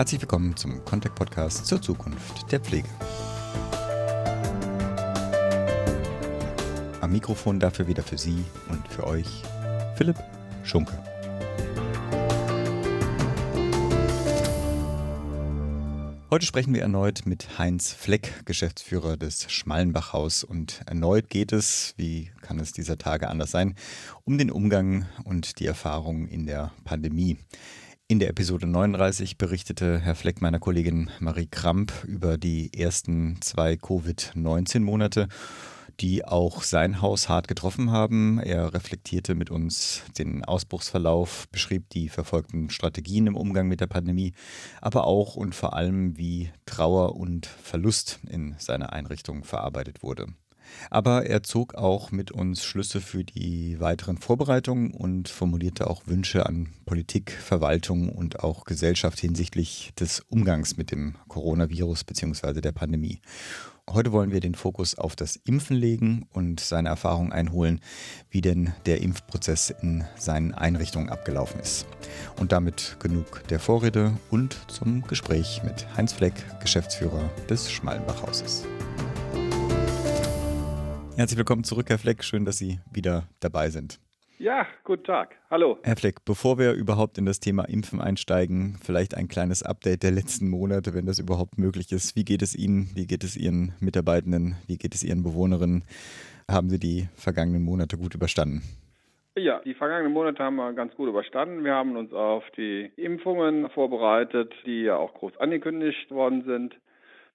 Herzlich willkommen zum Contact Podcast zur Zukunft der Pflege. Am Mikrofon dafür wieder für Sie und für euch Philipp Schunke. Heute sprechen wir erneut mit Heinz Fleck, Geschäftsführer des Schmallenbachhaus. Und erneut geht es, wie kann es dieser Tage anders sein, um den Umgang und die Erfahrungen in der Pandemie. In der Episode 39 berichtete Herr Fleck meiner Kollegin Marie Kramp über die ersten zwei Covid-19-Monate die auch sein Haus hart getroffen haben. Er reflektierte mit uns den Ausbruchsverlauf, beschrieb die verfolgten Strategien im Umgang mit der Pandemie, aber auch und vor allem, wie Trauer und Verlust in seiner Einrichtung verarbeitet wurde. Aber er zog auch mit uns Schlüsse für die weiteren Vorbereitungen und formulierte auch Wünsche an Politik, Verwaltung und auch Gesellschaft hinsichtlich des Umgangs mit dem Coronavirus bzw. der Pandemie. Heute wollen wir den Fokus auf das Impfen legen und seine Erfahrung einholen, wie denn der Impfprozess in seinen Einrichtungen abgelaufen ist. Und damit genug der Vorrede und zum Gespräch mit Heinz Fleck, Geschäftsführer des Schmallenbachhauses. Herzlich willkommen zurück, Herr Fleck. Schön, dass Sie wieder dabei sind. Ja, guten Tag. Hallo. Herr Fleck, bevor wir überhaupt in das Thema Impfen einsteigen, vielleicht ein kleines Update der letzten Monate, wenn das überhaupt möglich ist. Wie geht es Ihnen? Wie geht es Ihren Mitarbeitenden? Wie geht es Ihren Bewohnerinnen? Haben Sie die vergangenen Monate gut überstanden? Ja, die vergangenen Monate haben wir ganz gut überstanden. Wir haben uns auf die Impfungen vorbereitet, die ja auch groß angekündigt worden sind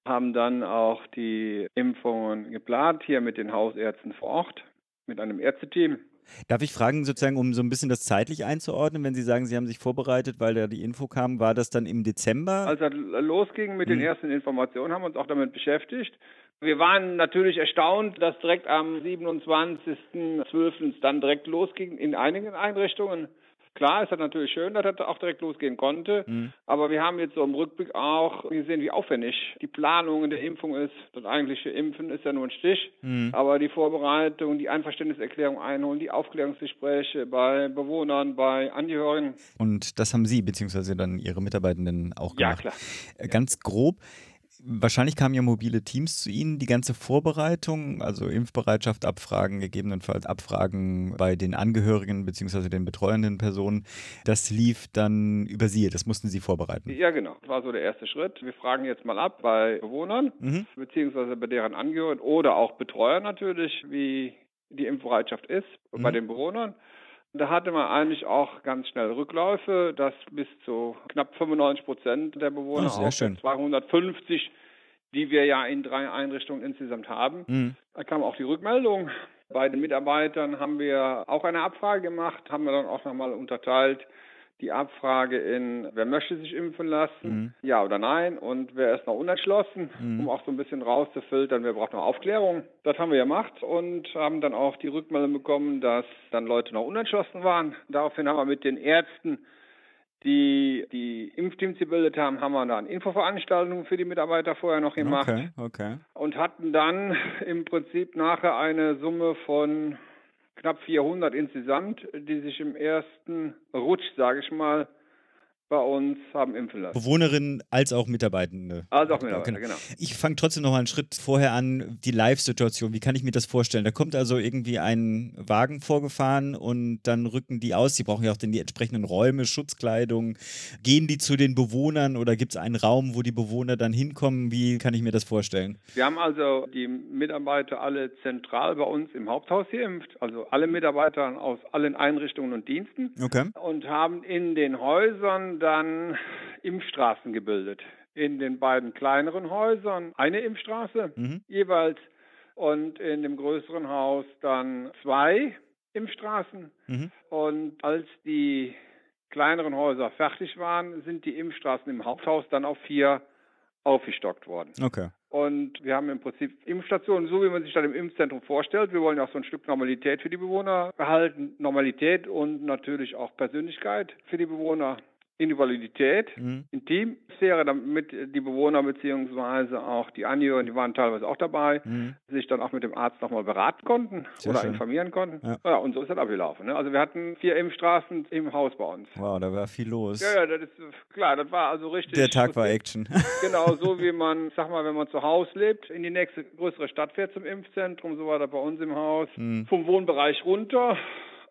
haben dann auch die Impfungen geplant, hier mit den Hausärzten vor Ort, mit einem Ärzteteam. Darf ich fragen, sozusagen, um so ein bisschen das zeitlich einzuordnen, wenn Sie sagen, Sie haben sich vorbereitet, weil da die Info kam, war das dann im Dezember? Als das losging mit hm. den ersten Informationen, haben wir uns auch damit beschäftigt. Wir waren natürlich erstaunt, dass direkt am 27.12. dann direkt losging in einigen Einrichtungen. Klar, es ist natürlich schön, dass das auch direkt losgehen konnte, mhm. aber wir haben jetzt so im Rückblick auch gesehen, wie aufwendig die Planung in der Impfung ist. Das eigentliche Impfen ist ja nur ein Stich, mhm. aber die Vorbereitung, die Einverständniserklärung einholen, die Aufklärungsgespräche bei Bewohnern, bei Angehörigen. Und das haben Sie beziehungsweise dann Ihre Mitarbeitenden auch gemacht. Ja, klar. Äh, ganz grob, Wahrscheinlich kamen ja mobile Teams zu Ihnen, die ganze Vorbereitung, also Impfbereitschaft abfragen, gegebenenfalls Abfragen bei den Angehörigen bzw. den betreuenden Personen. Das lief dann über Sie, das mussten Sie vorbereiten. Ja, genau. Das war so der erste Schritt. Wir fragen jetzt mal ab bei Bewohnern mhm. beziehungsweise bei deren Angehörigen oder auch Betreuern natürlich, wie die Impfbereitschaft ist mhm. bei den Bewohnern. Da hatte man eigentlich auch ganz schnell Rückläufe, dass bis zu knapp 95 Prozent der Bewohner oh, aus 250, die wir ja in drei Einrichtungen insgesamt haben, mhm. da kam auch die Rückmeldung. Bei den Mitarbeitern haben wir auch eine Abfrage gemacht, haben wir dann auch nochmal unterteilt die Abfrage in, wer möchte sich impfen lassen, mhm. ja oder nein, und wer ist noch unentschlossen, mhm. um auch so ein bisschen rauszufiltern, wer braucht noch Aufklärung. Das haben wir gemacht und haben dann auch die Rückmeldung bekommen, dass dann Leute noch unentschlossen waren. Daraufhin haben wir mit den Ärzten die die Impfteams gebildet haben, haben wir dann Infoveranstaltungen für die Mitarbeiter vorher noch gemacht. Okay, okay. Und hatten dann im Prinzip nachher eine Summe von knapp 400 insgesamt, die sich im ersten Rutsch, sage ich mal, bei uns haben impfen lassen. Bewohnerinnen als auch Mitarbeitende. Als auch Mitarbeiter, genau. Ich fange trotzdem noch mal einen Schritt vorher an, die Live-Situation. Wie kann ich mir das vorstellen? Da kommt also irgendwie ein Wagen vorgefahren und dann rücken die aus. Die brauchen ja auch die entsprechenden Räume, Schutzkleidung. Gehen die zu den Bewohnern oder gibt es einen Raum, wo die Bewohner dann hinkommen? Wie kann ich mir das vorstellen? Wir haben also die Mitarbeiter alle zentral bei uns im Haupthaus geimpft. Also alle Mitarbeiter aus allen Einrichtungen und Diensten. Okay. Und haben in den Häusern dann Impfstraßen gebildet. In den beiden kleineren Häusern eine Impfstraße mhm. jeweils und in dem größeren Haus dann zwei Impfstraßen. Mhm. Und als die kleineren Häuser fertig waren, sind die Impfstraßen im Haupthaus dann auf vier aufgestockt worden. Okay. Und wir haben im Prinzip Impfstationen, so wie man sich das im Impfzentrum vorstellt. Wir wollen ja auch so ein Stück Normalität für die Bewohner behalten. Normalität und natürlich auch Persönlichkeit für die Bewohner. Individualität, mhm. Intimsphäre, damit die Bewohner beziehungsweise auch die Angehörigen, die waren teilweise auch dabei, mhm. sich dann auch mit dem Arzt nochmal beraten konnten Sehr oder schön. informieren konnten. Ja. ja. und so ist das abgelaufen. Ne? Also wir hatten vier Impfstraßen im Haus bei uns. Wow, da war viel los. Ja, ja, das ist klar, das war also richtig. Der Tag war Action. genau, so wie man, sag mal, wenn man zu Hause lebt, in die nächste größere Stadt fährt zum Impfzentrum, so war das bei uns im Haus. Mhm. Vom Wohnbereich runter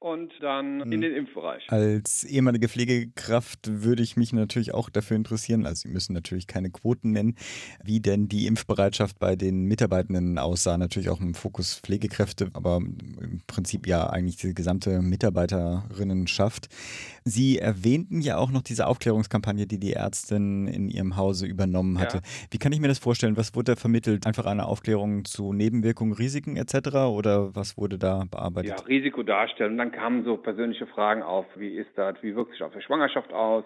und dann in hm. den Impfbereich. Als ehemalige Pflegekraft würde ich mich natürlich auch dafür interessieren, also Sie müssen natürlich keine Quoten nennen, wie denn die Impfbereitschaft bei den Mitarbeitenden aussah. Natürlich auch im Fokus Pflegekräfte, aber im Prinzip ja eigentlich die gesamte Mitarbeiterinnenschaft. Sie erwähnten ja auch noch diese Aufklärungskampagne, die die Ärztin in ihrem Hause übernommen hatte. Ja. Wie kann ich mir das vorstellen? Was wurde da vermittelt? Einfach eine Aufklärung zu Nebenwirkungen, Risiken etc. oder was wurde da bearbeitet? Ja, Risiko darstellen. Dann kamen so persönliche Fragen auf, wie ist das, wie wirkt sich auf der Schwangerschaft aus,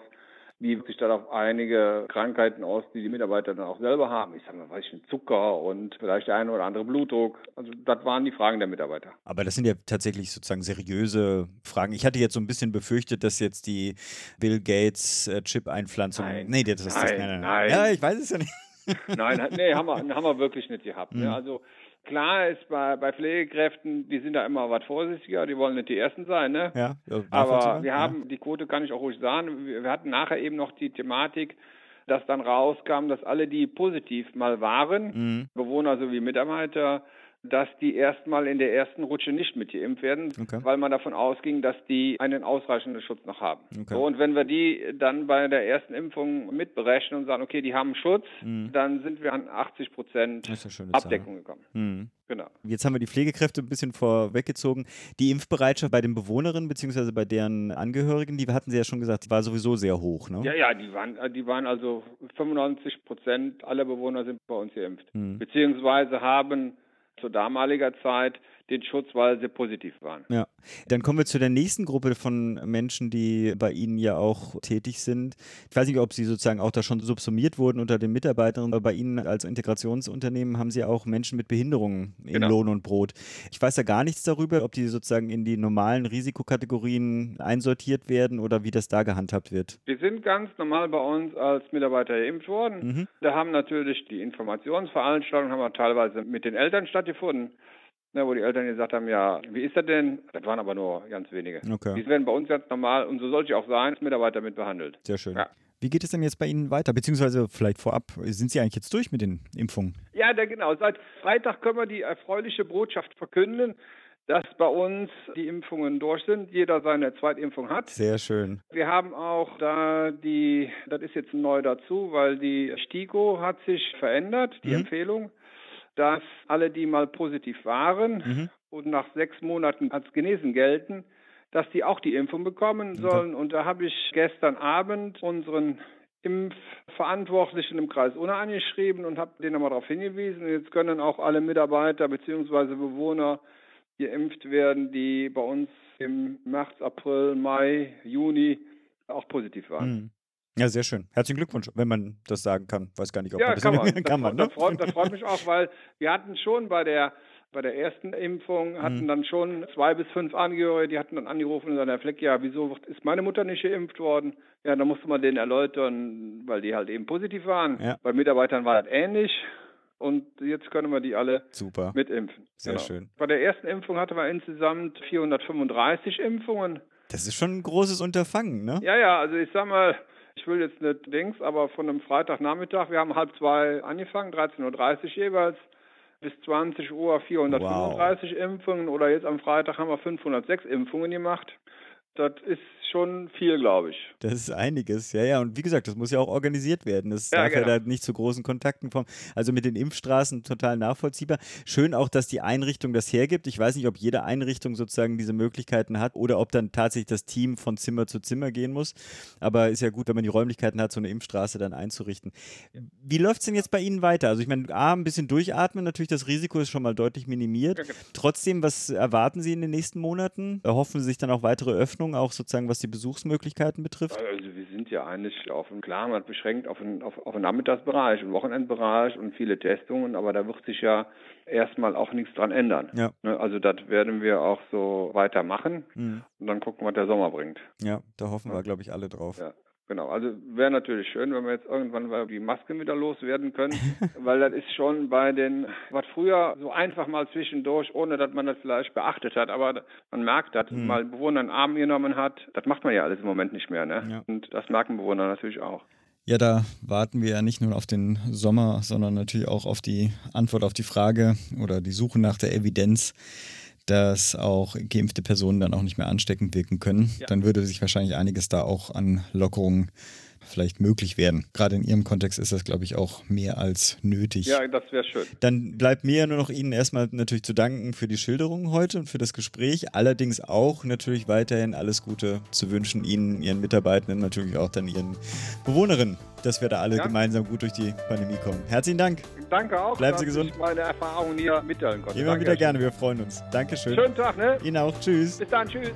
wie wirkt sich das auf einige Krankheiten aus, die die Mitarbeiter dann auch selber haben. Ich sage mal, weiß ich, ein Zucker und vielleicht der eine oder andere Blutdruck. Also das waren die Fragen der Mitarbeiter. Aber das sind ja tatsächlich sozusagen seriöse Fragen. Ich hatte jetzt so ein bisschen befürchtet, dass jetzt die Bill Gates äh, Chip-Einpflanzung. Nein, nee, das ist nein, das. Nein, nein, nein. Ja, ich weiß es ja nicht. nein, nee, haben wir, haben wir wirklich nicht gehabt. Ne? Mhm. Also Klar ist bei, bei Pflegekräften, die sind da immer was vorsichtiger, die wollen nicht die Ersten sein, ne? Ja, aber wir haben, die Quote kann ich auch ruhig sagen, wir, wir hatten nachher eben noch die Thematik, dass dann rauskam, dass alle, die positiv mal waren, mhm. Bewohner sowie Mitarbeiter, dass die erstmal in der ersten Rutsche nicht mitgeimpft werden, okay. weil man davon ausging, dass die einen ausreichenden Schutz noch haben. Okay. So, und wenn wir die dann bei der ersten Impfung mitberechnen und sagen, okay, die haben Schutz, mhm. dann sind wir an 80 Prozent Abdeckung Zahl. gekommen. Mhm. Genau. Jetzt haben wir die Pflegekräfte ein bisschen vorweggezogen. Die Impfbereitschaft bei den Bewohnerinnen bzw. bei deren Angehörigen, die hatten Sie ja schon gesagt, war sowieso sehr hoch, ne? Ja, ja, die waren, die waren also 95 Prozent aller Bewohner sind bei uns geimpft. Mhm. Beziehungsweise haben zu damaliger Zeit den Schutz, weil sie positiv waren. Ja. Dann kommen wir zu der nächsten Gruppe von Menschen, die bei Ihnen ja auch tätig sind. Ich weiß nicht, ob Sie sozusagen auch da schon subsumiert wurden unter den Mitarbeitern, aber bei Ihnen als Integrationsunternehmen haben Sie auch Menschen mit Behinderungen in genau. Lohn und Brot. Ich weiß da gar nichts darüber, ob die sozusagen in die normalen Risikokategorien einsortiert werden oder wie das da gehandhabt wird. Wir sind ganz normal bei uns als Mitarbeiter geimpft worden. Mhm. Da haben natürlich die Informationsveranstaltungen haben wir teilweise mit den Eltern stattgefunden. Ne, wo die Eltern gesagt haben, ja, wie ist das denn? Das waren aber nur ganz wenige. Okay. Die werden bei uns ganz normal und so sollte ich auch sein, als Mitarbeiter mit behandelt. Sehr schön. Ja. Wie geht es denn jetzt bei Ihnen weiter? Beziehungsweise vielleicht vorab, sind Sie eigentlich jetzt durch mit den Impfungen? Ja, da, genau. Seit Freitag können wir die erfreuliche Botschaft verkünden, dass bei uns die Impfungen durch sind, jeder seine Zweitimpfung hat. Sehr schön. Wir haben auch da die, das ist jetzt neu dazu, weil die STIKO hat sich verändert, die mhm. Empfehlung dass alle, die mal positiv waren mhm. und nach sechs Monaten als genesen gelten, dass die auch die Impfung bekommen sollen. Und da habe ich gestern Abend unseren Impfverantwortlichen im Kreis Unna angeschrieben und habe denen nochmal darauf hingewiesen. Jetzt können auch alle Mitarbeiter bzw. Bewohner geimpft werden, die bei uns im März, April, Mai, Juni auch positiv waren. Mhm. Ja, sehr schön. Herzlichen Glückwunsch, wenn man das sagen kann. Weiß gar nicht, ob ja, man das kann man. kann. kann man ne? das, freut, das freut mich auch, weil wir hatten schon bei der bei der ersten Impfung hatten mhm. dann schon zwei bis fünf Angehörige, die hatten dann angerufen und gesagt, Herr Fleck, ja, wieso ist meine Mutter nicht geimpft worden? Ja, da musste man denen erläutern, weil die halt eben positiv waren. Ja. Bei Mitarbeitern war das ähnlich. Und jetzt können wir die alle Super. mitimpfen. Sehr genau. schön. Bei der ersten Impfung hatten wir insgesamt 435 Impfungen. Das ist schon ein großes Unterfangen, ne? Ja, ja, also ich sag mal, ich will jetzt nicht Dings, aber von einem Freitagnachmittag, wir haben halb zwei angefangen, 13.30 Uhr jeweils, bis 20 Uhr 435 wow. Impfungen oder jetzt am Freitag haben wir 506 Impfungen gemacht. Das ist schon viel, glaube ich. Das ist einiges, ja, ja. Und wie gesagt, das muss ja auch organisiert werden. Das ja, darf genau. ja da nicht zu großen Kontakten kommen. Also mit den Impfstraßen total nachvollziehbar. Schön auch, dass die Einrichtung das hergibt. Ich weiß nicht, ob jede Einrichtung sozusagen diese Möglichkeiten hat oder ob dann tatsächlich das Team von Zimmer zu Zimmer gehen muss. Aber ist ja gut, wenn man die Räumlichkeiten hat, so eine Impfstraße dann einzurichten. Wie läuft es denn jetzt bei Ihnen weiter? Also ich meine, A, ein bisschen durchatmen, natürlich das Risiko ist schon mal deutlich minimiert. Genau. Trotzdem, was erwarten Sie in den nächsten Monaten? Erhoffen Sie sich dann auch weitere Öffnungen, auch sozusagen was die Besuchsmöglichkeiten betrifft? Also wir sind ja eigentlich auf einen, klar, man beschränkt auf einen, auf, auf einen Nachmittagsbereich, einen Wochenendbereich und viele Testungen, aber da wird sich ja erstmal auch nichts dran ändern. Ja. Ne, also das werden wir auch so weitermachen mhm. und dann gucken, was der Sommer bringt. Ja, da hoffen wir, glaube ich, alle drauf. Ja. Genau, also wäre natürlich schön, wenn wir jetzt irgendwann die Masken wieder loswerden können, weil das ist schon bei den, was früher so einfach mal zwischendurch, ohne dass man das vielleicht beachtet hat, aber man merkt, dass hm. mal Bewohner einen Arm genommen hat, das macht man ja alles im Moment nicht mehr, ne? Ja. Und das merken Bewohner natürlich auch. Ja, da warten wir ja nicht nur auf den Sommer, sondern natürlich auch auf die Antwort auf die Frage oder die Suche nach der Evidenz dass auch geimpfte Personen dann auch nicht mehr ansteckend wirken können. Ja. Dann würde sich wahrscheinlich einiges da auch an Lockerungen vielleicht möglich werden. Gerade in Ihrem Kontext ist das, glaube ich, auch mehr als nötig. Ja, das wäre schön. Dann bleibt mir nur noch Ihnen erstmal natürlich zu danken für die Schilderung heute und für das Gespräch. Allerdings auch natürlich weiterhin alles Gute zu wünschen Ihnen, Ihren Mitarbeitenden, natürlich auch dann Ihren Bewohnerinnen, dass wir da alle ja. gemeinsam gut durch die Pandemie kommen. Herzlichen Dank. Danke auch. Bleiben Sie gesund. Ich meine Erfahrungen hier mitteilen konnte. Immer Danke. wieder gerne, wir freuen uns. Dankeschön. Schönen Tag, ne? Ihnen auch. Tschüss. Bis dann, tschüss.